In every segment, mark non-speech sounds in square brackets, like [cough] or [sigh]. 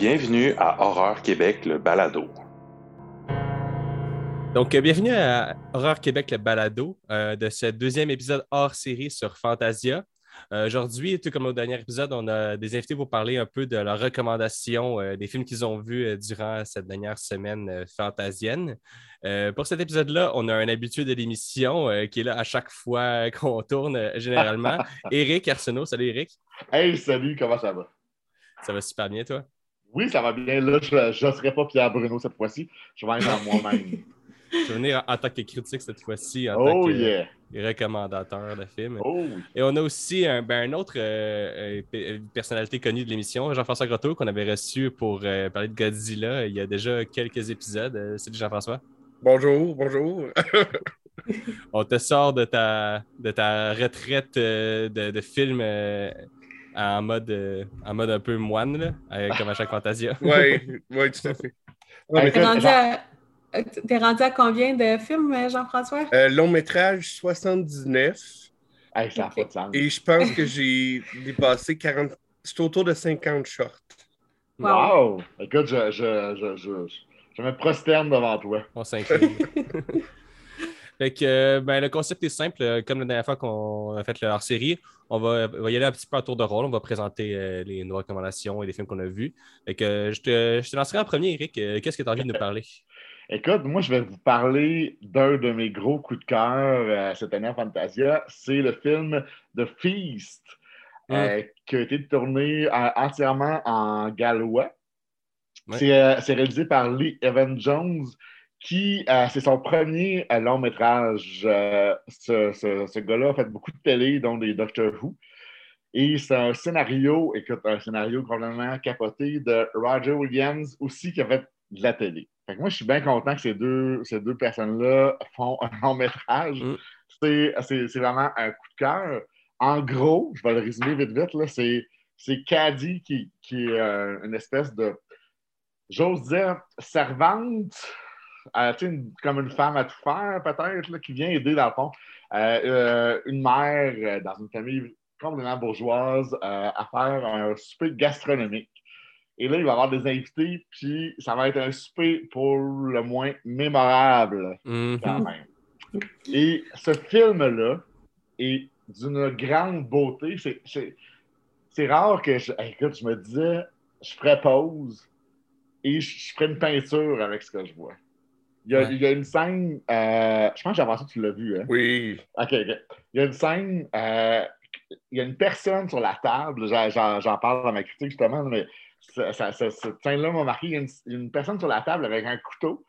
Bienvenue à Horreur Québec, le balado. Donc, euh, bienvenue à Horreur Québec, le balado euh, de ce deuxième épisode hors série sur Fantasia. Euh, aujourd'hui, tout comme au dernier épisode, on a des invités pour parler un peu de leurs recommandations des films qu'ils ont vus durant cette dernière semaine fantasienne. pour cet épisode-là, on a un habitué de l'émission qui est là à chaque fois [laughs] qu'on tourne, généralement. [laughs] Eric Arsenault. Salut, Eric. Hey, salut, comment ça va? Ça va super bien, toi? Oui, ça va bien. Là, je ne serai pas Pierre Bruno cette fois-ci. Je vais être en moi-même. [laughs] Je vais venir en, tant que critique cette fois-ci, en oh, tant que yeah. recommandateur de film. Oh, Et on a aussi un, ben, un autre euh, euh, personnalité connue de l'émission, Jean-François Grotto, qu'on avait reçu pour euh, parler de Godzilla il y a déjà quelques épisodes. Salut Jean-François. Bonjour, bonjour. [laughs] on te sort de ta, de ta retraite de, de film en mode, en mode un peu moine, là, comme à chaque Fantasia. [laughs] Oui, oui, tout à fait. T'es rendu, à combien de films, Jean-François? Euh, long métrage 79. Hey, ça okay. pas de Et je pense que j'ai dépassé 40. C'est autour de 50 shorts. Wow! wow. Écoute, je, je, je, je, je me prosterne devant toi. On s'incline. [laughs] Fait que, ben, le concept est simple. Euh, comme la dernière fois qu'on a fait le hors-série, on va, y aller un petit peu à tour de rôle. On va présenter euh, les, nos recommandations et les films qu'on a vus. Fait que, je, te, je te lancerai en premier, Eric. Qu'est-ce que tu as envie de nous parler? [laughs] Écoute, moi, je vais vous parler d'un de mes gros coups de cœur euh, cette année en Fantasia. C'est le film The Feast, euh, qui a été tourné euh, entièrement en gallois. C'est réalisé par Lee Evan Jones, qui, c'est son premier long métrage. ce, ce gars-là a fait beaucoup de télé, dont des Doctor Who. Et c'est un scénario, écoute, un scénario complètement capoté de Roger Williams aussi, qui a fait de la télé moi, je suis bien content que ces deux, ces deux personnes-là font un long métrage. Mm. C'est vraiment un coup de cœur. En gros, je vais le résumer vite vite, c'est Caddy qui, qui est euh, une espèce de, j'ose dire, servante, euh, comme une femme à tout faire, peut-être, qui vient aider dans le fond. Euh, une mère dans une famille complètement bourgeoise à faire un souper gastronomique. Et là, il va y avoir des invités, puis ça va être un souper pour le moins mémorable, mm-hmm. quand même. Et ce film-là est d'une grande beauté. C'est rare que je, écoute, je me disais, je ferais pause et je, ferais une peinture avec ce que je vois. Il y a, il y a une scène, euh, je pense que j'ai que tu l'as vu. Hein? Oui. OK, OK. Il y a une scène, euh, il y a une personne sur la table, j'en parle dans ma critique justement, mais ça, cette scène-là m'a marqué. Il y a une, personne sur la table avec un couteau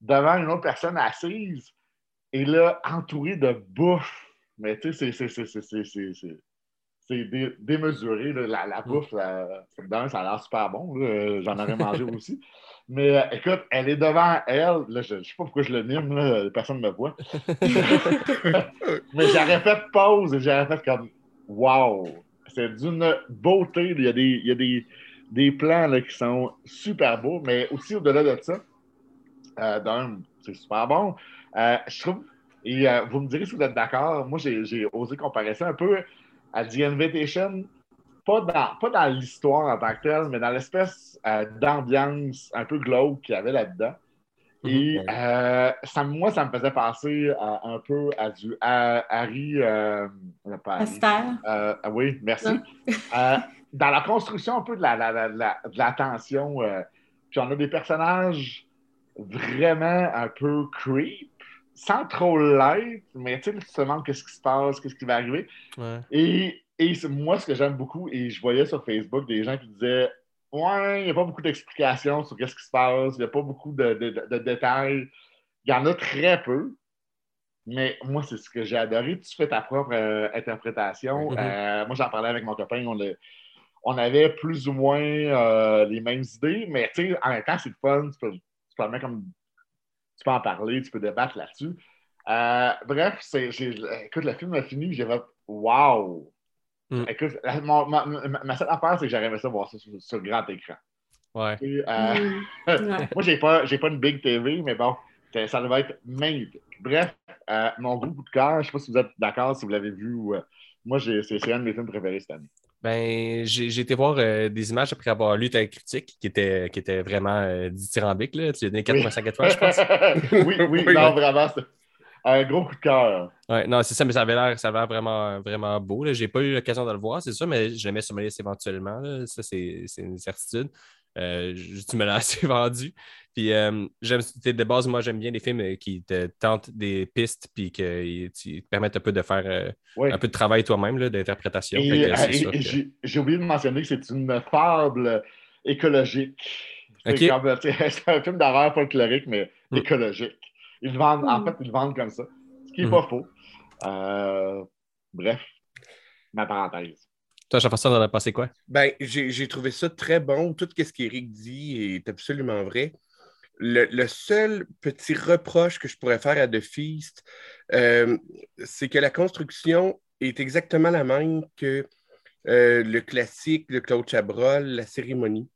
devant une autre personne assise et là, entourée de bouffe. Mais tu sais, c'est démesuré. La, la, mm. bouffe, d'un, ça a l'air super bon. J'en aurais mangé [laughs] aussi. Mais euh, écoute, elle est devant elle. Là, je ne sais pas pourquoi je le mime, personne ne me voit. [laughs] Mais j'aurais fait pause et j'aurais fait comme Wow! C'est d'une beauté. Il y a des, il y a des, des plans là, qui sont super beaux, mais aussi au-delà de ça, euh, d'un, c'est super bon. Euh, je trouve, et euh, vous me direz si vous êtes d'accord, moi j'ai osé comparer ça un peu à The Invitation, pas dans, pas dans l'histoire en tant que telle, mais dans l'espèce d'ambiance un peu glauque qu'il y avait là-dedans. Mhm. Et ça, moi, ça me faisait penser un peu à du Harry. Harry oui, merci dans la construction un peu de la, la, la, la tension, euh, puis on a des personnages vraiment un peu creep, sans trop l'être, mais tu sais, tu te demandes qu'est-ce qui se passe, qu'est-ce qui va arriver. Et, et moi, ce que j'aime beaucoup, et je voyais sur Facebook des gens qui disaient Ouais, il n'y a pas beaucoup d'explications sur qu'est-ce qui se passe, il n'y a pas beaucoup de, de, détails. Il y en a très peu. Mais moi, c'est ce que j'ai adoré. Tu fais ta propre euh, interprétation. Mm-hmm. Euh, moi, j'en parlais avec mon copain. On l'a on avait plus ou moins euh, les mêmes idées, mais en même temps, c'est le fun. Tu peux, tu comme, tu peux en parler, tu peux débattre là-dessus. Bref, écoute, le film a fini, j'ai fait Wow! Mm. Écoute, ma, seule affaire, c'est que aimé ça voir ça sur, le grand écran. Ouais. Euh, mm. [laughs] moi, j'ai pas, pas une big TV, mais bon, ça devait être magnifique. Bref, mon groupe de cœur, je sais pas si vous êtes d'accord, si vous l'avez vu. moi, c'est un de mes films préférés cette année. Ben, j'ai j'ai été voir euh, des images après avoir lu ta critique qui était, qui était vraiment euh, dithyrambique. Là. Tu lui as donné 4,5 étoiles, je pense. [laughs] oui, oui, [laughs] Oui. non, vraiment, un gros coup de cœur. Ouais, non, c'est ça, mais ça avait l'air, ça avait l'air vraiment, vraiment beau. Je n'ai pas eu l'occasion de le voir, c'est ça, mais je le mets sur ma liste éventuellement. là. Ça, c'est c'est une certitude. Euh, je- tu me l'as [laughs] assez vendu. Puis, euh, j'aime, de base, moi, j'aime bien les films euh, qui te tentent des pistes puis qui te permettent un peu de faire euh, Oui. un peu de travail toi-même, là, d'interprétation. Que sûr j'ai j'ai oublié de mentionner que c'est une fable écologique. [laughs] C'est un film d'horreur folklorique, mais Mm. écologique. Ils le vendent, En Mm. fait, ils le vendent comme ça. Ce qui n'est Mm. pas faux. Euh, bref, ma parenthèse. Toi, Jean-François, t'en as passé quoi? Ben, j'ai j'ai trouvé ça très bon. Tout ce qu'Éric dit est absolument vrai. Le, le seul petit reproche que je pourrais faire à The Feast, euh, c'est que la construction est exactement la même que euh, le classique de Claude Chabrol, La cérémonie,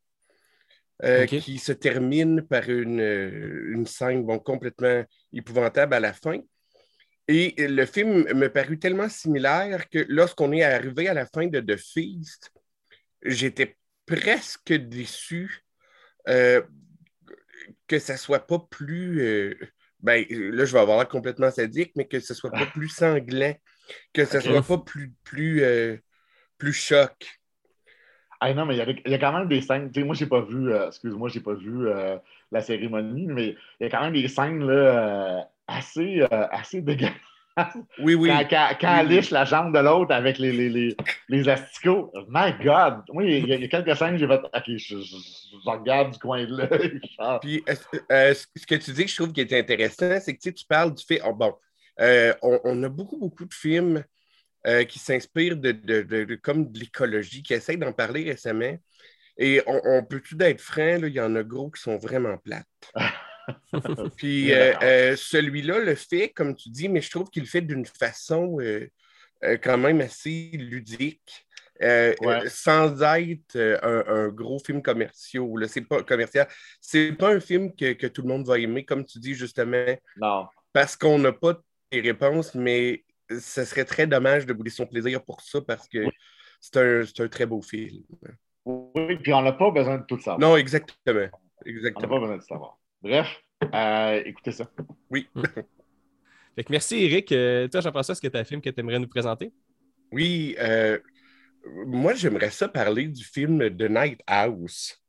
euh, qui se termine par une, euh, une scène bon, complètement épouvantable à la fin. Et le film me parut tellement similaire que lorsqu'on est arrivé à la fin de The Feast, j'étais presque déçu euh, que ça soit pas plus. euh, ben, là, je vais avoir l'air complètement sadique, mais que ce soit pas plus sanglant, que ce Ok. soit pas plus, plus, euh, plus choc. Ah non, mais il y, a, il y a quand même des scènes. Tu sais, moi, j'ai pas vu, euh, excuse-moi, j'ai pas vu euh, la cérémonie, mais il y a quand même des scènes là, euh, assez, assez dégueulasses. Oui, oui. Quand, quand- quand elle oui. liche la jambe de l'autre avec les, les, les, les asticots. My God! Moi, il y a, il y a quelques scènes j'ai fait. OK, je, je- je regarde du coin de l'œil. [laughs] Puis, ce que tu dis que je trouve qui est intéressant, c'est que tu parles du fait. oh, bon, on, on a beaucoup, beaucoup de films euh, qui s'inspirent de, de- de- de- comme de l'écologie, qui essayent d'en parler récemment. Et on, on peut tout être franc, il y en a gros qui sont vraiment plates. [laughs] Puis euh, euh, celui-là le fait, comme tu dis, mais je trouve qu'il le fait d'une façon quand même assez ludique. euh, Ouais. sans être euh, un, un gros film commercial. C'est pas commercial. C'est pas un film que, que tout le monde va aimer, comme tu dis justement, Non. parce qu'on n'a pas les réponses, mais ce serait très dommage de bouler son plaisir pour ça parce que Oui. c'est un, c'est un très beau film. Oui, puis on n'a pas besoin de tout savoir. Non, exactement. On n'a Exactement. pas besoin de savoir. Bref, euh, écoutez ça. Oui. [laughs] Fait que merci, Eric. Euh, toi, Jean-François, est-ce que tu as un film que tu aimerais nous présenter? Oui, euh, moi j'aimerais ça parler du film The Night House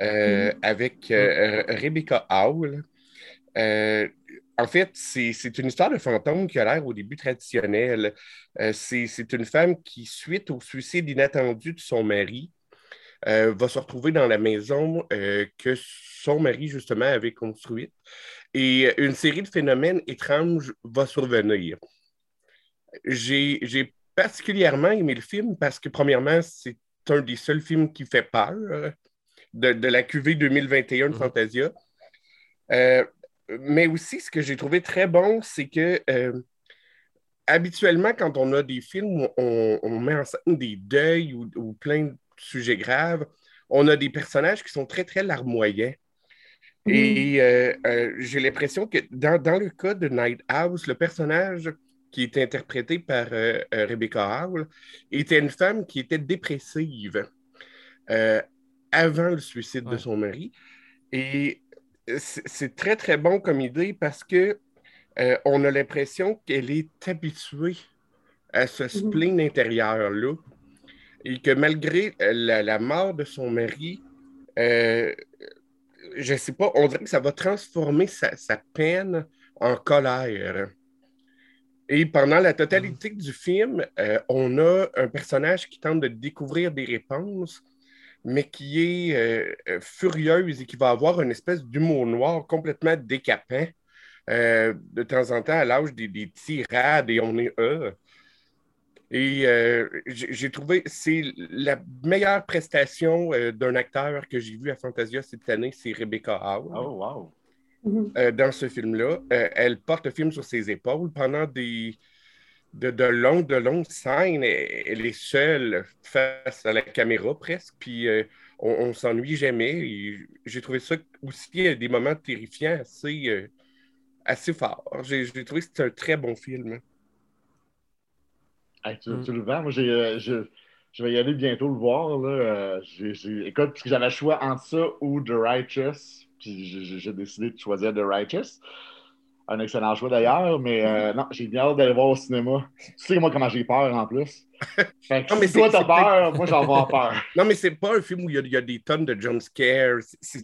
euh, avec euh, Rebecca Howell. En fait, c'est une histoire de fantôme qui a l'air au début traditionnelle. Euh, c'est une femme qui, suite au suicide inattendu de son mari, euh, va se retrouver dans la maison euh, que son mari, justement, avait construite. Et une série de phénomènes étranges va survenir. J'ai j'ai particulièrement aimé le film parce que, premièrement, c'est un des seuls films qui fait peur euh, de, de la QV 2021 de Mhm. Fantasia. Euh, mais aussi, ce que j'ai trouvé très bon, c'est que euh, habituellement, quand on a des films où on, on met en scène des deuils ou, ou plein de sujets graves, on a des personnages qui sont très, très larmoyants. Et euh, euh, j'ai l'impression que dans, dans le cas de Night House, le personnage qui est interprété par Rebecca Howell était une femme qui était dépressive avant le suicide de son mari. Et c'est très, très bon comme idée parce que euh, on a l'impression qu'elle est habituée à ce spleen intérieur-là et que malgré euh, la, la mort de son mari, euh, je sais pas, on dirait que ça va transformer sa, sa peine en colère. Et pendant la totalité du film, euh, on a un personnage qui tente de découvrir des réponses, mais qui est euh, euh, furieuse et qui va avoir une espèce d'humour noir complètement décapant. Euh, de temps en temps, à l'âge des, des tirades et on est euh. Et euh, j'ai trouvé, c'est la meilleure prestation euh, d'un acteur que j'ai vu à Fantasia cette année, c'est Rebecca Howell. Oh, wow. Mhm. Euh, dans ce film-là. Euh, elle porte le film sur ses épaules pendant des, de, de longues, de longues scènes. Elle, elle est seule face à la caméra presque, puis euh, on, on s'ennuie jamais. J'ai trouvé ça aussi euh, des moments terrifiants assez, euh, assez forts. J'ai trouvé que c'était un très bon film. Hey, tu, Mm. tu le vends? Moi, j'ai, euh, je, je vais y aller bientôt le voir. Là. Euh. Écoute, parce que j'avais le choix entre ça ou The Righteous, puis j'ai, j'ai décidé de choisir The Righteous. Un excellent choix d'ailleurs, mais euh, non, j'ai bien hâte d'aller voir au cinéma. Tu sais, moi, comment j'ai peur en plus. [laughs] Fait que Non, mais si toi, t'as peur, moi, j'en vais peur. [laughs] Non, mais c'est pas un film où il y a, il y a des tonnes de jump scares. C'est-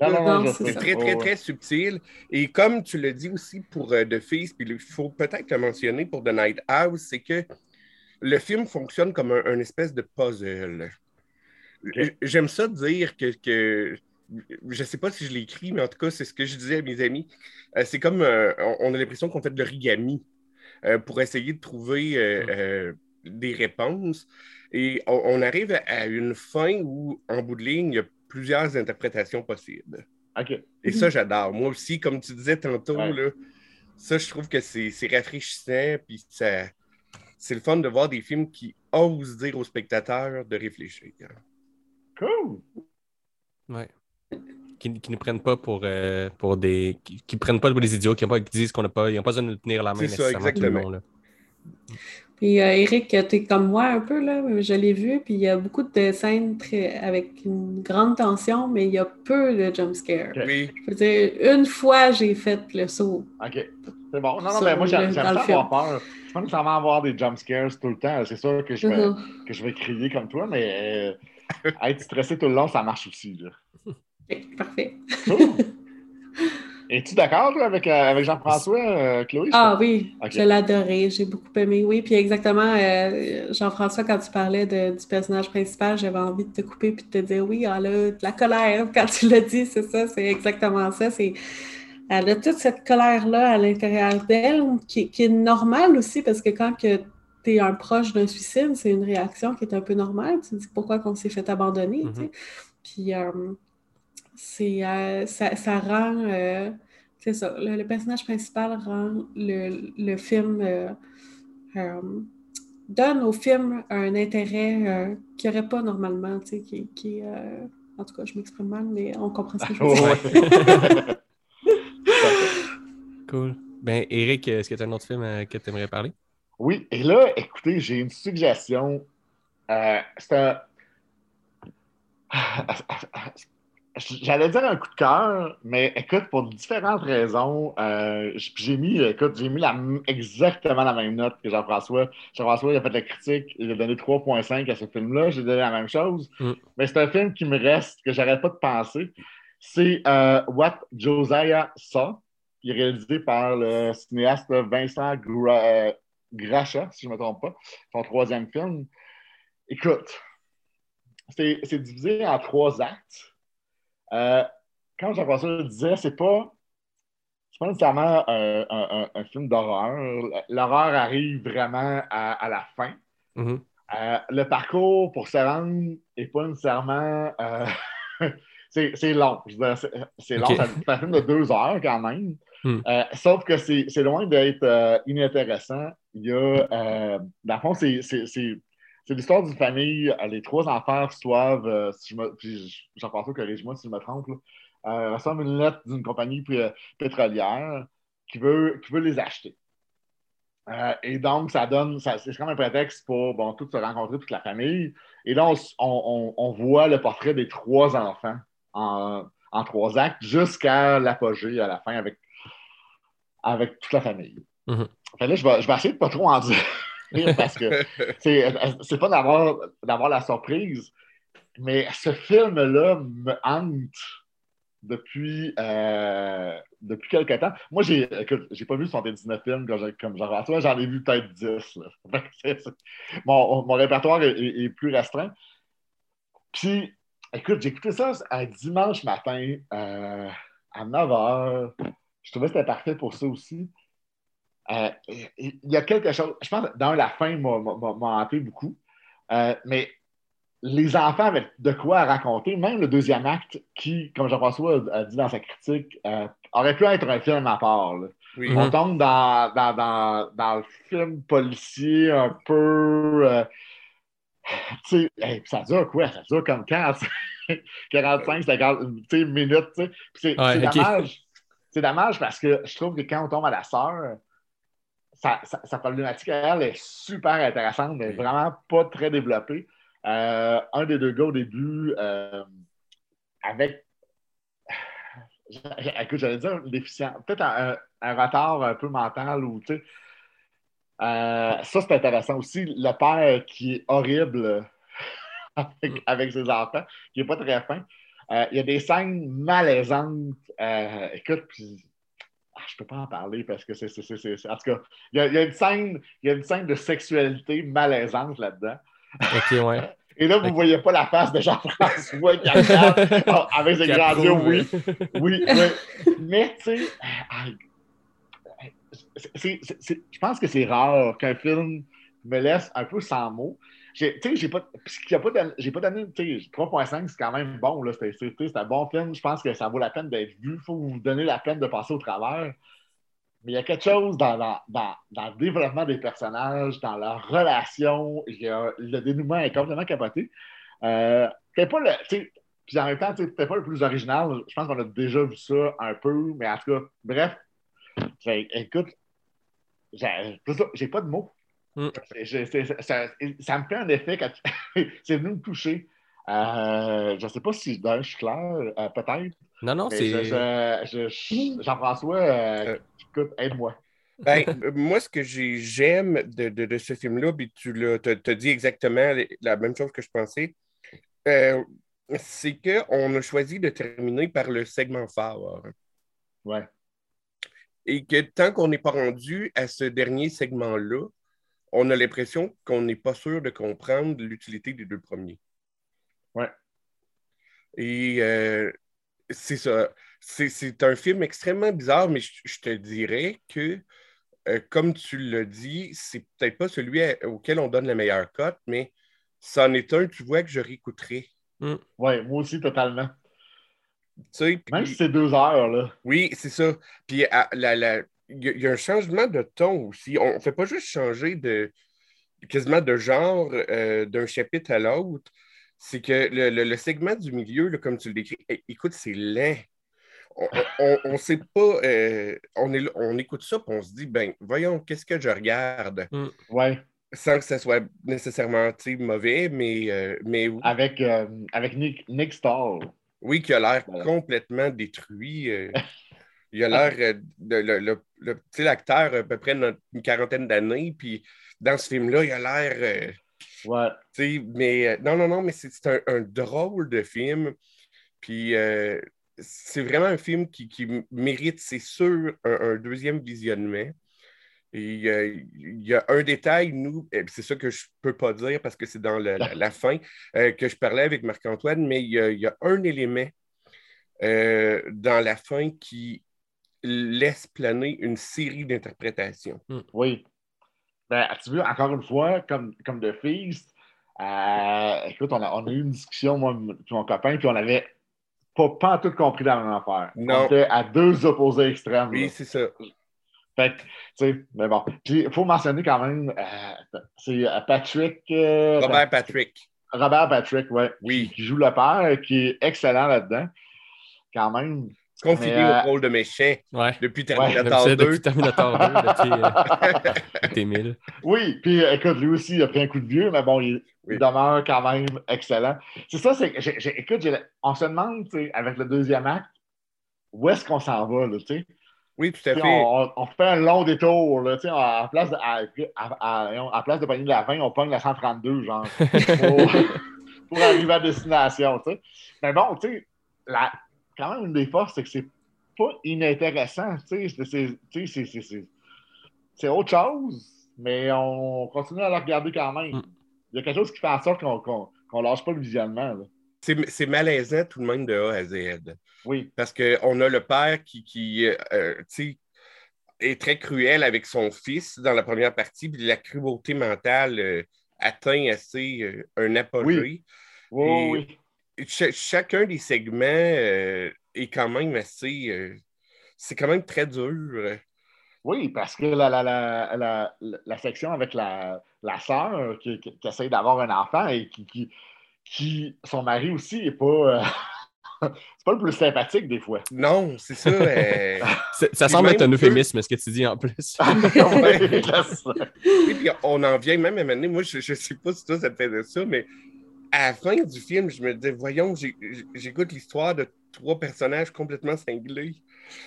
très, très, très subtil. Et comme tu le dis aussi pour euh, The Feast, puis il faut peut-être le mentionner pour The Night House, c'est que le film fonctionne comme un, un espèce de puzzle. J'aime ça dire que, que- je sais pas si je l'ai écrit, mais en tout cas, c'est ce que je disais à mes amis. Euh, c'est comme euh, on a l'impression qu'on fait de l'origami euh, pour essayer de trouver euh, euh, des réponses. Et on, on arrive à une fin où, en bout de ligne, il y a plusieurs interprétations possibles. OK. Et ça, j'adore. Moi aussi, comme tu disais tantôt, Ouais. là, ça, je trouve que c'est c'est rafraîchissant, puis ça, c'est le fun de voir des films qui osent dire aux spectateurs de réfléchir. Cool. Ouais. Qui, qui ne prennent pas pour, euh, pour des. Qui, qui prennent pas pour des idiots, qui, ont pas, qui disent qu'on n'a pas. Ils n'ont pas besoin de nous tenir la main C'est ça, nécessairement tout le exactement. long, là. Puis euh, Eric, tu es comme moi un peu, là, je l'ai vu, puis il y a beaucoup de scènes très- avec une grande tension, mais il y a peu de jumpscares. Ok. Oui, Je veux dire, une fois, j'ai fait le saut. OK. C'est bon. Non, non, Ça, mais moi, j'aime ça avoir peur. Je ne pas nécessairement avoir des jump scares tout le temps. C'est sûr que je vais, Mhm. que je vais crier comme toi, mais euh, être stressé tout le long, ça marche aussi. Là. Parfait. Cool. Es-tu d'accord avec, euh, avec Jean-François, euh, Chloé? Ah oui, je l'adorais, j'ai beaucoup aimé. Oui, puis exactement, euh, Jean-François, quand tu parlais de- du personnage principal, j'avais envie de te couper puis de te dire oui, elle a de la colère. [laughs] Quand tu l'as dit, c'est ça, c'est exactement ça. C'est, elle a toute cette colère-là à l'intérieur d'elle qui, qui est normale aussi parce que quand tu es un proche d'un suicide, c'est une réaction qui est un peu normale. Tu te dis pourquoi qu'on s'est fait abandonner. Mhm. Puis euh, c'est, euh, ça, ça rend. euh, c'est ça. Le, le personnage principal rend le, le film. euh, euh, donne au film un intérêt euh, qu'il n'y aurait pas normalement. Tu sais, qui, qui, euh, en tout cas, je m'exprime mal, mais on comprend ce que je veux dire. ouais. [laughs] Cool. Ben, Eric, est-ce que tu as un autre film euh, que tu aimerais parler? Oui, et là, écoutez, j'ai une suggestion. Euh, c'est un. J'allais dire un coup de cœur, mais écoute, pour différentes raisons, euh, j'ai mis, écoute, j'ai mis la, exactement la même note que Jean-François. Jean-François, il a fait la critique, il a donné 3.5 à ce film-là, j'ai donné la même chose. Mm. Mais c'est un film qui me reste, que j'arrête pas de penser. C'est euh, What Josiah Saw, qui est réalisé par le cinéaste Vincent Gra- Gracha, si je ne me trompe pas, son troisième film. Écoute, c'est divisé en trois actes. Euh, quand Jean-François le disait, c'est pas, c'est pas nécessairement un, un- film d'horreur. L'horreur arrive vraiment à, à la fin. Mhm. Euh, le parcours pour se rendre n'est pas nécessairement. euh, [laughs] c'est long. C'est long. C'est un film de deux heures quand même. Euh, sauf que c'est loin d'être euh, inintéressant. Il y a. euh, dans le fond, c'est- c'est l'histoire d'une famille. Euh, Les trois enfants reçoivent. euh, si je me, puis j'en pense pas, corrige-moi si je me trompe. là, euh, reçoivent une lettre d'une compagnie pétrolière qui veut, qui veut les acheter. Euh, et donc, ça donne, ça- c'est comme un prétexte pour bon, tous se rencontrer, toute la famille. Et là, on, on- voit le portrait des trois enfants en, en trois actes jusqu'à l'apogée à la fin avec, avec toute la famille. Mhm. Fait là, je vais, je vais essayer de pas trop en dire parce que [laughs] c'est pas d'avoir la surprise, mais ce film-là me hante depuis, euh, depuis quelques temps. Moi, j'ai pas vu 79 films comme, j'ai- comme Jean-François, j'en ai vu peut-être 10. là. [laughs] Fait que c'est- c'est- Mon, mon répertoire est plus restreint. Puis, écoute, j'ai écouté ça un dimanche matin euh, à 9 h. Je trouvais que c'était parfait pour ça aussi. Euh, Il y a quelque chose, je pense, dans la fin, m'a hanté beaucoup. Euh, mais les enfants avaient de quoi raconter, même le deuxième acte, qui, comme Jean-François a dit dans sa critique, euh, aurait pu être un film à part. là. oui. Mhm. On tombe dans, dans, dans, dans le film policier un peu. euh, tu sais, hey, ça dure quoi? Ça dure comme 45, 45 50 tu sais, minutes. C'est Ouais, dommage. C'est dommage parce que je trouve que quand on tombe à la sœur, sa, sa- sa problématique à elle est super intéressante, mais vraiment pas très développée. Euh, un des deux gars au début, euh, avec. [sighs] Écoute, j'allais dire une déficience, peut-être un, un, retard un peu mental ou, tu sais. Euh, ça, c'est intéressant aussi. Le père qui est horrible [laughs] avec, avec ses enfants, qui n'est pas très fin. Il y a des scènes malaisantes. Écoute, puis, je ne peux pas en parler parce que c'est. En tout cas, il y, y, a une scène, il y a une scène de sexualité malaisante là-dedans. OK, ouais. [laughs] Et là, vous ne voyez pas la face de Jean-François qui regarde [laughs] ah, avec ses grands yeux, oui. Oui, oui. Mais, tu sais, je pense que c'est rare qu'un film me laisse un peu sans mots. J'ai- j'ai pas, j'ai pas donné, tu sais, 3.5, c'est quand même bon, là. Un bon film. Je pense que ça vaut la peine d'être vu. Il faut vous donner la peine de passer au travers. Mais il y a quelque chose dans, dans, dans, le développement des personnages, dans leur relation. Y a- le dénouement est complètement capoté. Euh, pas le. Puis en même temps, peut-être pas le plus original. Je pense qu'on a déjà vu ça un peu, mais en tout cas, bref. Écoute, j'ai pas de mots. Mm. Ça, ça me fait un effet quand [laughs] c'est venu me toucher. Euh, je ne sais pas si ben, je suis clair, euh, peut-être. Non, non, c'est. je- je- je- Jean-François, euh, écoute, aide-moi. Ben, [laughs] moi, ce que j'ai- j'aime de, de- de ce film-là, puis tu t'as dit exactement la même chose que je pensais, euh, c'est qu'on a choisi de terminer par le segment phare. Ouais. Et que tant qu'on n'est pas rendu à ce dernier segment-là, on a l'impression qu'on n'est pas sûr de comprendre l'utilité des deux premiers. Ouais. Et euh, c'est ça. C'est- C'est un film extrêmement bizarre, mais je, je te dirais que, euh, comme tu l'as dit, c'est peut-être pas celui à- auquel on donne la meilleure cote, mais c'en est un, tu vois, que je réécouterai. Ouais, moi aussi, totalement. Tu sais, puis- Même si c'est deux heures, là. Oui, c'est ça. Puis la- il y, a- il y a un changement de ton aussi. On ne fait pas juste changer de quasiment de genre euh, d'un chapitre à l'autre. C'est que le, le- le segment du milieu, là, comme tu le décris, écoute, c'est lent. On ne sait pas, euh, on, est, on écoute ça, puis on se dit, ben, voyons, qu'est-ce que je regarde? Ouais. Sans que ça soit nécessairement mauvais, mais, euh, mais oui. Avec, euh, avec Nick, Nick Stahl. Oui, qui a l'air Voilà. complètement détruit. [laughs] il a l'air euh, de le, le- sais, l'acteur à peu près une, quarantaine d'années, puis dans ce film-là, il a l'air. euh, Ouais. tu sais, mais euh, non, non, non, mais c'est un, un drôle de film. Puis euh, c'est vraiment un film qui, qui mérite, c'est sûr, un, un deuxième visionnement. Et euh, il y a un détail, nous, et c'est ça que je ne peux pas dire parce que c'est dans le- la, la fin, euh, que je parlais avec Marc-Antoine, mais il y, a, il y a un élément euh, dans la fin qui laisse planer une série d'interprétations. Oui. Ben, tu veux, encore une fois, comme, comme de Feast, euh, écoute, on a, on a eu une discussion, moi et mon copain, puis on avait pas, pas tout compris même affaire. Non. On était à deux opposés extrêmes. Oui, c'est ça. Fait que, tu sais, mais bon. Puis, il faut mentionner quand même, euh, c'est euh, Patrick. euh, Robert Patrick. Robert Patrick, ouais. Oui. Qui joue le père, qui est excellent là-dedans. Quand même. Euh, au rôle de méchant Ouais. depuis Terminator ça, 2. depuis Terminator 2, [laughs] depuis euh, depuis T-1000. Oui, puis euh, écoute, lui aussi, il a pris un coup de vieux, mais bon, il, Oui. il demeure quand même excellent. C'est ça, c'est que, j'ai- j'ai- écoute, j'ai- on se demande, tu sais, avec le deuxième acte, où est-ce qu'on s'en va, là, tu sais? Oui, tout à fait. On, on fait un long détour, là, tu sais, en place de, à, à- à- place de pogner la 20, on pogne la 132, genre, [laughs] pour, pour arriver à destination, tu sais. Mais bon, tu sais, la- quand même, une des forces, c'est que c'est pas inintéressant, tu sais, c'est- autre chose, mais on continue à la regarder quand même. Mm. Il y a quelque chose qui fait en sorte qu'on qu'on lâche pas le visionnement, là. C'est malaisant tout de même de A à Z. Oui, Parce qu'on a le père qui, qui euh, euh, est très cruel avec son fils dans la première partie, puis la cruauté mentale euh, atteint assez euh, un apogée. oui, Et- oui. Chacun des segments euh, est quand même assez. euh, c'est quand même très dur. Oui, parce que la, la, la, la, la section avec la, la sœur qui, qui, qui essaie d'avoir un enfant et qui, qui, qui son mari aussi n'est pas. euh, [laughs] c'est pas le plus sympathique des fois. Non, c'est ça. euh, [laughs] Ça semble être un euphémisme, ce que tu dis en plus. [laughs] Oui, je sais. Et puis on en vient même à mener. Moi, je ne sais pas si toi, ça te fait de ça, mais à la fin du film, je me disais, voyons, j'écoute l'histoire de trois personnages complètement cinglés.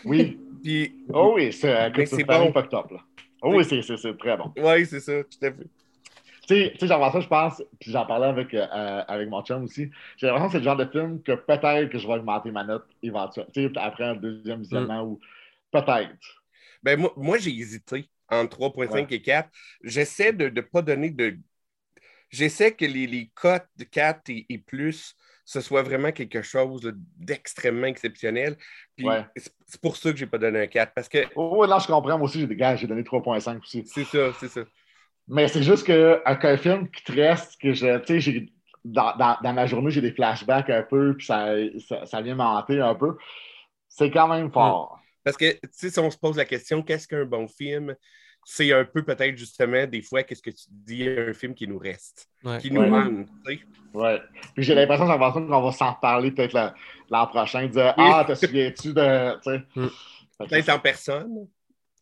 Oui. [laughs] Puis, oh oui, c'est bon. pas top, là. Oh oui, c'est très bon. Oui, c'est ça, tout à fait. Tu sais, genre ça, je pense, puis j'en parlais avec, euh, avec mon chum aussi, j'ai l'impression que c'est le genre de film que peut-être que je vais augmenter ma note éventuellement, tu sais, après un deuxième visionnement ou peut-être. Ben, moi, moi j'ai hésité entre 3.5 et 4. J'essaie de ne pas donner de. J'essaie que les, les cotes de 4 et, plus, ce soit vraiment quelque chose d'extrêmement exceptionnel. Puis c'est pour ça que je n'ai pas donné un 4. Parce que. Oh, là, je comprends. Moi aussi, j'ai j'ai donné 3.5 aussi. C'est ça, c'est ça. Mais c'est juste qu'un film qui te reste, que je. Tu sais, dans, dans, ma journée, j'ai des flashbacks un peu, puis ça, ça, vient m'hanter un peu. C'est quand même fort. Parce que, tu sais, si on se pose la question, qu'est-ce qu'un bon film? C'est un peu peut-être justement des fois, qu'est-ce que tu dis, un film qui nous reste, qui nous manque, tu sais. Ouais. Puis j'ai l'impression, qu'on va s'en reparler peut-être l'an prochain, dire Ah, te souviens-tu de. Mm. Peut-être en personne.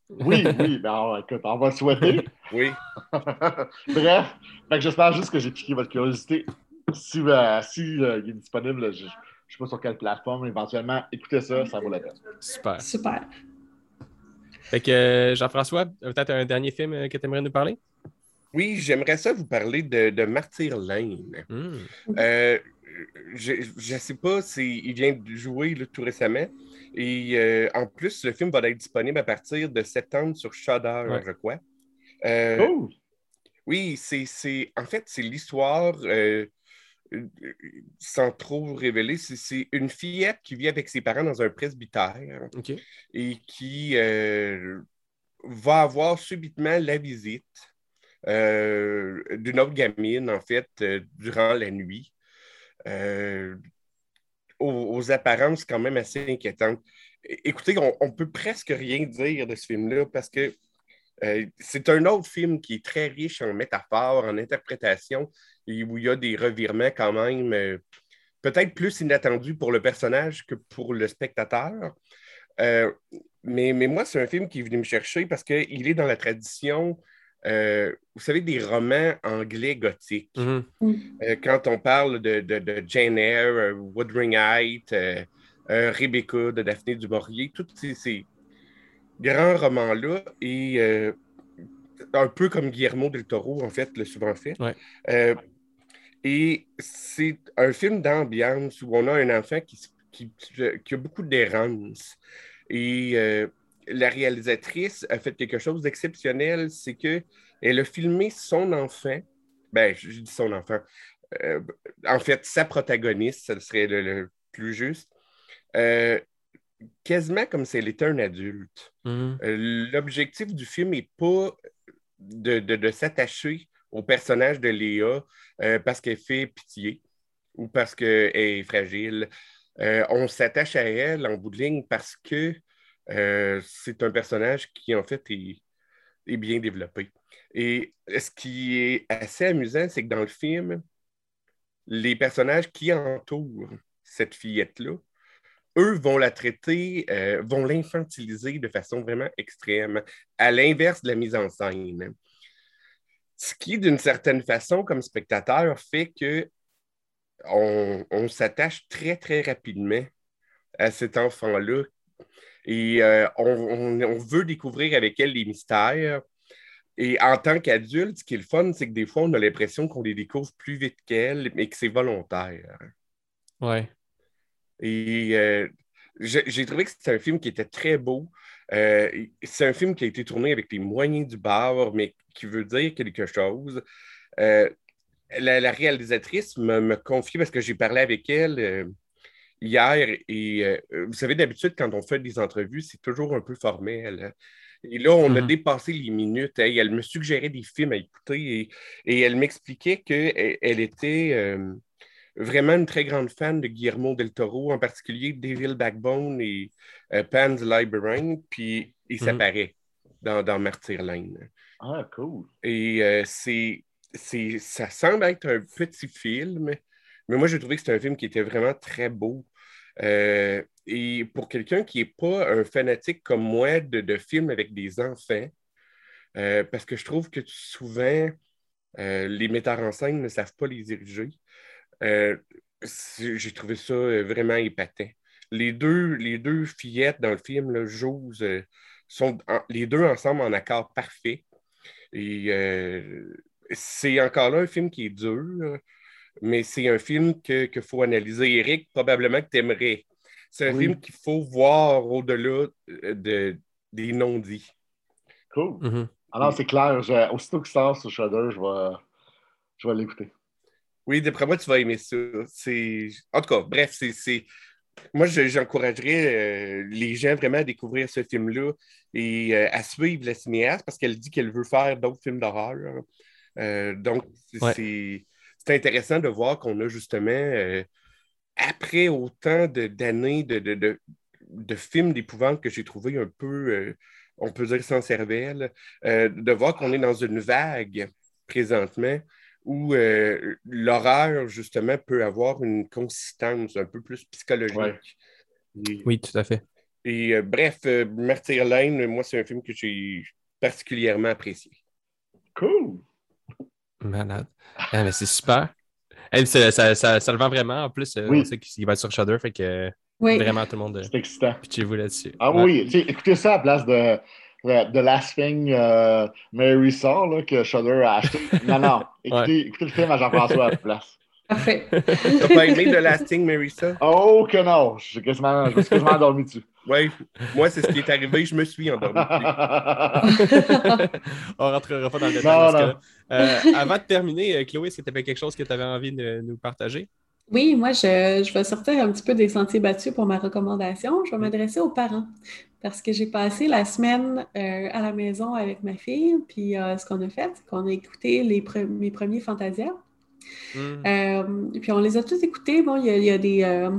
Oui, oui, ben, écoute, on va le souhaiter. [laughs] oui. [laughs] Bref, j'espère juste que j'ai piqué votre curiosité. Si, euh, si euh, il est disponible, je je sais pas sur quelle plateforme, éventuellement, écoutez ça, ça vaut la peine. Super. Super. Fait que euh, Jean-François, peut-être un dernier film euh, que tu aimerais nous parler? Oui, j'aimerais ça vous parler de, de Martyr Lane. Hmm. Euh, je ne sais pas s'il vient de jouer tout récemment. Et en plus, le film va être disponible à partir de septembre sur Shudder, je crois. oh. Oui, c'est en fait, c'est l'histoire sans trop révéler, c'est une fillette qui vit avec ses parents dans un presbytère et qui euh, va avoir subitement la visite euh, d'une autre gamine, en fait, euh, durant la nuit. Aux, apparences quand même assez inquiétantes. Écoutez, on, on peut presque rien dire de ce film-là parce que c'est un autre film qui est très riche en métaphores, en interprétation, et où il y a des revirements quand même euh, peut-être plus inattendus pour le personnage que pour le spectateur. Euh, mais, mais, moi, c'est un film qui est venu me chercher parce qu'il est dans la tradition, euh, vous savez, des romans anglais gothiques. Mm. quand on parle de, de, Jane Eyre, Wuthering Heights, Rebecca de Daphné du Maurier, tous ces, ces grands romans-là, et un peu comme Guillermo del Toro, en fait, le souvent fait. Et c'est un film d'ambiance où on a un enfant qui, qui, a beaucoup d'errance. Et euh, la réalisatrice a fait quelque chose d'exceptionnel, c'est qu'elle a filmé son enfant, ben, je dis son enfant, euh, en fait, sa protagoniste, ce serait le, plus juste, euh, quasiment comme si elle était un adulte. Mm-hmm. L'objectif du film n'est pas de, de s'attacher au personnage de Léa euh, parce qu'elle fait pitié ou parce qu'elle est fragile. Euh, on s'attache à elle en bout de ligne parce que euh, c'est un personnage qui, en fait, est, bien développé. Et ce qui est assez amusant, c'est que dans le film, les personnages qui entourent cette fillette-là, eux vont la traiter, vont l'infantiliser de façon vraiment extrême, à l'inverse de la mise en scène. Ce qui, d'une certaine façon, comme spectateur, fait que on, s'attache très, très rapidement à cet enfant-là. Et euh, on, veut découvrir avec elle les mystères. Et en tant qu'adulte, ce qui est le fun, c'est que des fois, on a l'impression qu'on les découvre plus vite qu'elle, mais que c'est volontaire. Ouais. Et euh, j'ai trouvé que c'était un film qui était très beau. Euh, c'est un film qui a été tourné avec les moyens du bord, mais qui veut dire quelque chose. Euh, la, réalisatrice me, me confie, parce que j'ai parlé avec elle euh, hier, et vous savez, d'habitude, quand on fait des entrevues, c'est toujours un peu formel. Et là, on a mm-hmm. dépassé les minutes. elle me suggérait des films à écouter et, elle m'expliquait qu'elle elle était vraiment une très grande fan de Guillermo del Toro, en particulier Devil Backbone et euh, Pan's Labyrinth, puis il mhm. s'apparaît dans, dans Martyr Lane. Ah, cool. Et euh, c'est, ça semble être un petit film, mais moi, j'ai trouvé que c'était un film qui était vraiment très beau. Euh, et pour quelqu'un qui n'est pas un fanatique comme moi de, de films avec des enfants, parce que je trouve que souvent, les metteurs en scène ne savent pas les diriger. J'ai trouvé ça vraiment épatant. Les deux, les deux fillettes dans le film, là, sont les deux ensemble en accord parfait. Et c'est encore là un film qui est dur, mais c'est un film qu'il faut analyser. Eric, probablement que tu aimerais. C'est un film qu'il faut voir au-delà de, des non-dits. Cool. Mm-hmm. Alors, c'est clair. aussitôt que ça sort sur Shudder, je vais, je vais l'écouter. Oui, d'après moi, tu vas aimer ça. En tout cas, bref, c'est. Moi, j'encouragerais euh, les gens vraiment à découvrir ce film-là et euh, à suivre la cinéaste parce qu'elle dit qu'elle veut faire d'autres films d'horreur. Euh, donc, c'est intéressant de voir qu'on a justement, après autant d'années de, de, de, films d'épouvante que j'ai trouvé un peu, on peut dire sans cervelle, de voir qu'on est dans une vague présentement où euh, l'horreur, justement, peut avoir une consistance un peu plus psychologique. oui, tout à fait. Et euh, bref, euh, Martyr Lane, moi, c'est un film que j'ai particulièrement apprécié. Cool! Malade. Ah, mais c'est super. ça, ça, ça, le vend vraiment. En plus, on sait qu'il va être sur Shudder, fait que vraiment tout le monde. C'est excitant. Pitchez-vous là-dessus. Ah oui, écoutez ça à la place de The Last Thing uh, Mary Saw là, que Shudder a acheté. Non, non. [laughs] Écoutez, écoutez le film à Jean-François à la place. Parfait. T'as pas aimé The Last Thing Mary Saw? Oh que non! Je quasiment, suis quasiment endormi dessus. Oui, moi, c'est ce qui est arrivé. Je me suis endormi. [laughs] On rentrera pas dans le détail. Euh, avant de terminer, euh, Chloé, est-ce que tu avais quelque chose que tu avais envie de nous partager? Oui, moi, je, je, vais sortir un petit peu des sentiers battus pour ma recommandation. Je vais m'adresser aux parents parce que j'ai passé la semaine euh, à la maison avec ma fille. Puis euh, ce qu'on a fait, c'est qu'on a écouté les mes premiers Fantasia. Hmm. Euh, puis on les a tous écoutés. Bon, il y a, des.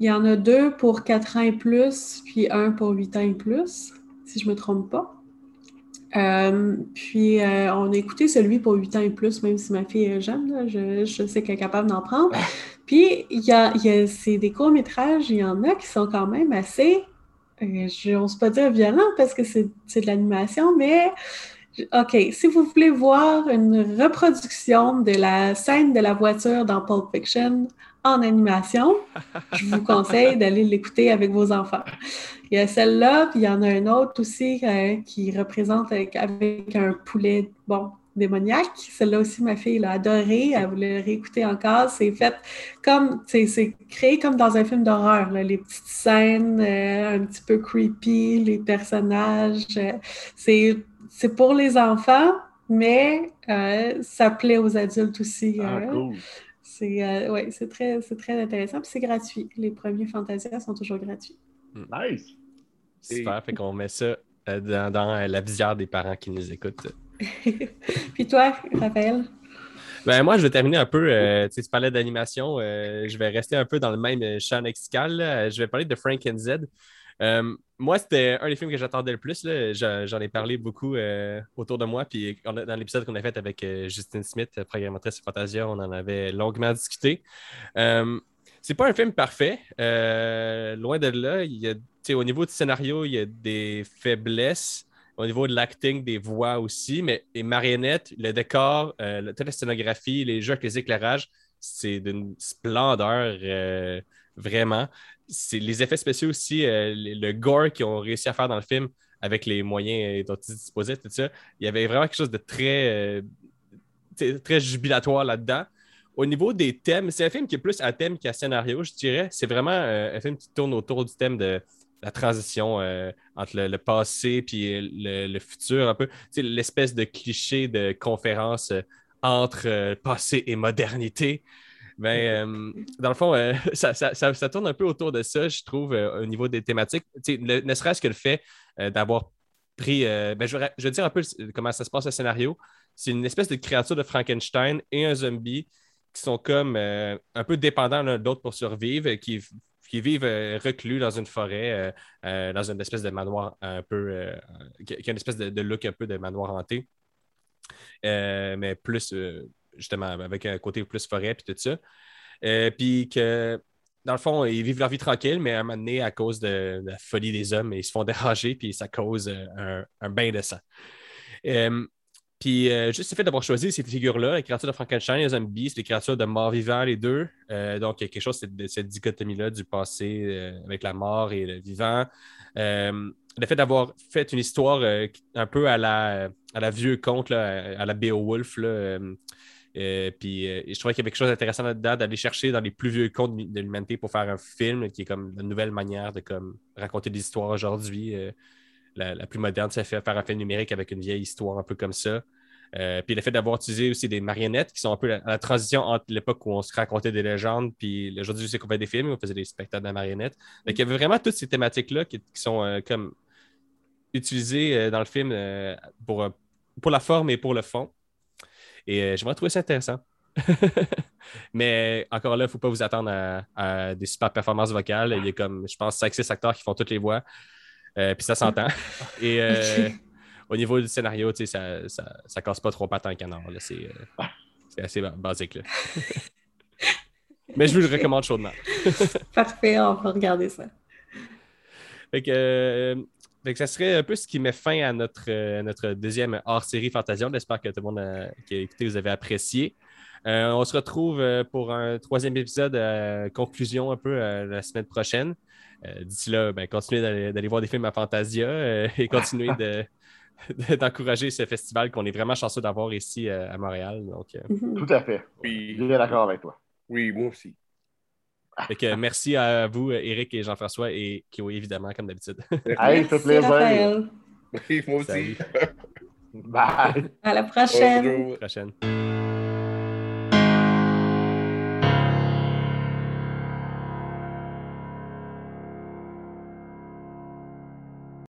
il y en a deux pour 4 ans et plus, puis un pour 8 ans et plus, si je ne me trompe pas. Puis on a écouté celui pour 8 ans et plus, même si ma fille est jeune, je, je, sais qu'elle est capable d'en prendre. Puis, il y a, c'est des courts-métrages, il y en a qui sont quand même assez, euh, je n'ose pas dire violents parce que c'est, de l'animation, mais OK, si vous voulez voir une reproduction de la scène de la voiture dans Pulp Fiction en animation, je vous conseille [laughs] d'aller l'écouter avec vos enfants. Il y a celle-là, puis il y en a un autre aussi euh, qui représente avec, avec, un poulet, bon, démoniaque. Celle-là aussi, ma fille l'a adoré. Elle voulait réécouter encore. C'est fait comme, c'est créé comme dans un film d'horreur. Les petites scènes euh, un petit peu creepy, les personnages. Euh, c'est pour les enfants, mais euh, ça plaît aux adultes aussi. Ah, cool. C'est ouais, très, très intéressant. Puis c'est gratuit. Les premiers Fantasia sont toujours gratuits. Hmm. Nice. Super. Fait qu'on met ça dans, dans la visière des parents qui nous écoutent. [laughs] Puis toi, Raphaël? Ben, moi, je vais terminer un peu. Euh, tu parlais d'animation. Euh, je vais rester un peu dans le même champ lexical. Je vais parler de Frank and Z. Euh, moi, c'était un des films que j'attendais le plus. J'en ai parlé beaucoup autour de moi. Puis dans l'épisode qu'on a fait avec Justine Smith, programmatrice Fantasia, on en avait longuement discuté. c'est pas un film parfait. loin de là. A, au niveau du scénario, il y a des faiblesses au niveau de l'acting, des voix aussi, mais les marionnettes, le décor, euh, toute la scénographie, les jeux avec les éclairages, c'est d'une splendeur euh, vraiment. C'est les effets spéciaux aussi, euh, le gore qu'ils ont réussi à faire dans le film avec les moyens dont ils disposaient, tout ça. Il y avait vraiment quelque chose de très, très jubilatoire là-dedans. Au niveau des thèmes, c'est un film qui est plus à thème qu'à scénario, je dirais. C'est vraiment un film qui tourne autour du thème de la transition euh, entre le, passé et le, futur, un peu. L'espèce de cliché de conférence euh, entre euh, passé et modernité. Ben, dans le fond, [laughs] ça, tourne un peu autour de ça, je trouve, au niveau des thématiques. ne serait-ce que le fait d'avoir pris. Ben, je, je, vais dire un peu comment ça se passe le scénario. C'est une espèce de créature de Frankenstein et un zombie qui sont comme un peu dépendants l'un de l'autre pour survivre, qui qui vivent euh, reclus dans une forêt, euh, euh, dans une espèce de manoir un peu. qui a une espèce de, look un peu de manoir hanté. mais plus, justement, avec un côté plus forêt, puis tout ça. puis que, dans le fond, ils vivent leur vie tranquille, mais à un moment donné, à cause de, la folie des hommes, ils se font [laughs] déranger, puis ça cause un, bain de sang. Puis juste le fait d'avoir choisi ces figures-là, les créatures de Frankenstein, les zombies, les créatures de mort vivant, les deux. donc, il y a quelque chose de cette dichotomie-là du passé avec la mort et le vivant. le fait d'avoir fait une histoire un peu à la, vieux conte, à la Beowulf, là, euh, puis euh, je trouvais qu'il y avait quelque chose d'intéressant là-dedans d'aller chercher dans les plus vieux contes de l'humanité pour faire un film qui est comme une nouvelle manière de comme, raconter des histoires aujourd'hui. Euh, la, plus moderne, c'est faire un film numérique avec une vieille histoire un peu comme ça. puis le fait d'avoir utilisé aussi des marionnettes qui sont un peu la transition entre l'époque où on se racontait des légendes, puis aujourd'hui, c'est qu'on fait des films, on faisait des spectacles de marionnettes. Donc, il y avait vraiment toutes ces thématiques-là qui, sont comme utilisées dans le film pour, pour la forme et pour le fond. Et euh, j'aimerais trouver ça intéressant. [laughs] Mais encore là, il ne faut pas vous attendre à, des super performances vocales. Il y a comme, je pense, 5-6 acteurs qui font toutes les voix. Euh, puis ça s'entend. [laughs] Et euh, au niveau du scénario, ça, ça, casse pas trop patin canard. C'est assez basique. [laughs] Mais je vous le recommande chaudement. Parfait, on va regarder ça. Fait que, ça serait un peu ce qui met fin à notre, euh, notre deuxième hors-série Fantasion. J'espère que tout le monde a, qui a écouté, vous avez apprécié. Euh, on se retrouve euh, pour un troisième épisode, conclusion un peu la semaine prochaine. D'ici là, ben, continuez d'aller voir des films à Fantasia et continuez [laughs] d'encourager ce festival qu'on est vraiment chanceux d'avoir ici à Montréal. Donc, Tout à fait. Oui. Je suis d'accord avec toi. Oui, moi aussi merci à vous, Eric et Jean-François, et Kyo, évidemment, comme d'habitude. [laughs] Hey, ça fait plaisir. Oui, [laughs] moi aussi. Bye. À la prochaine. prochaine.